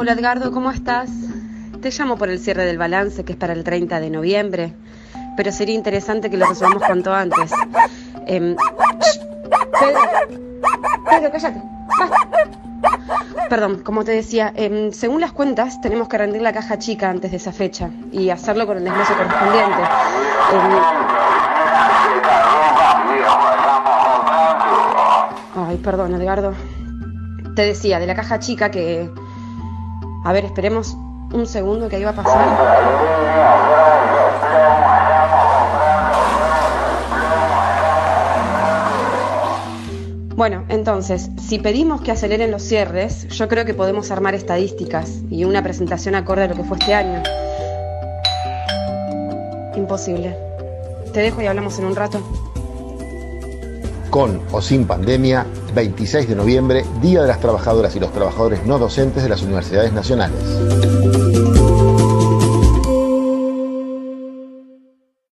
Hola Edgardo, ¿cómo estás? Te llamo por el cierre del balance que es para el 30 de noviembre, pero sería interesante que lo resolvamos cuanto antes. Em, Pedro, Pedro, cállate. Perdón, como te decía, em, según las cuentas tenemos que rendir la caja chica antes de esa fecha y hacerlo con el desglose correspondiente. Em, Ay, perdón, Edgardo. Te decía, de la caja chica que... A ver, esperemos un segundo que ahí va a pasar. Bueno, entonces, si pedimos que aceleren los cierres, yo creo que podemos armar estadísticas y una presentación acorde a lo que fue este año. Imposible. Te dejo y hablamos en un rato. Con o sin pandemia, 26 de noviembre, Día de las Trabajadoras y los Trabajadores No Docentes de las Universidades Nacionales.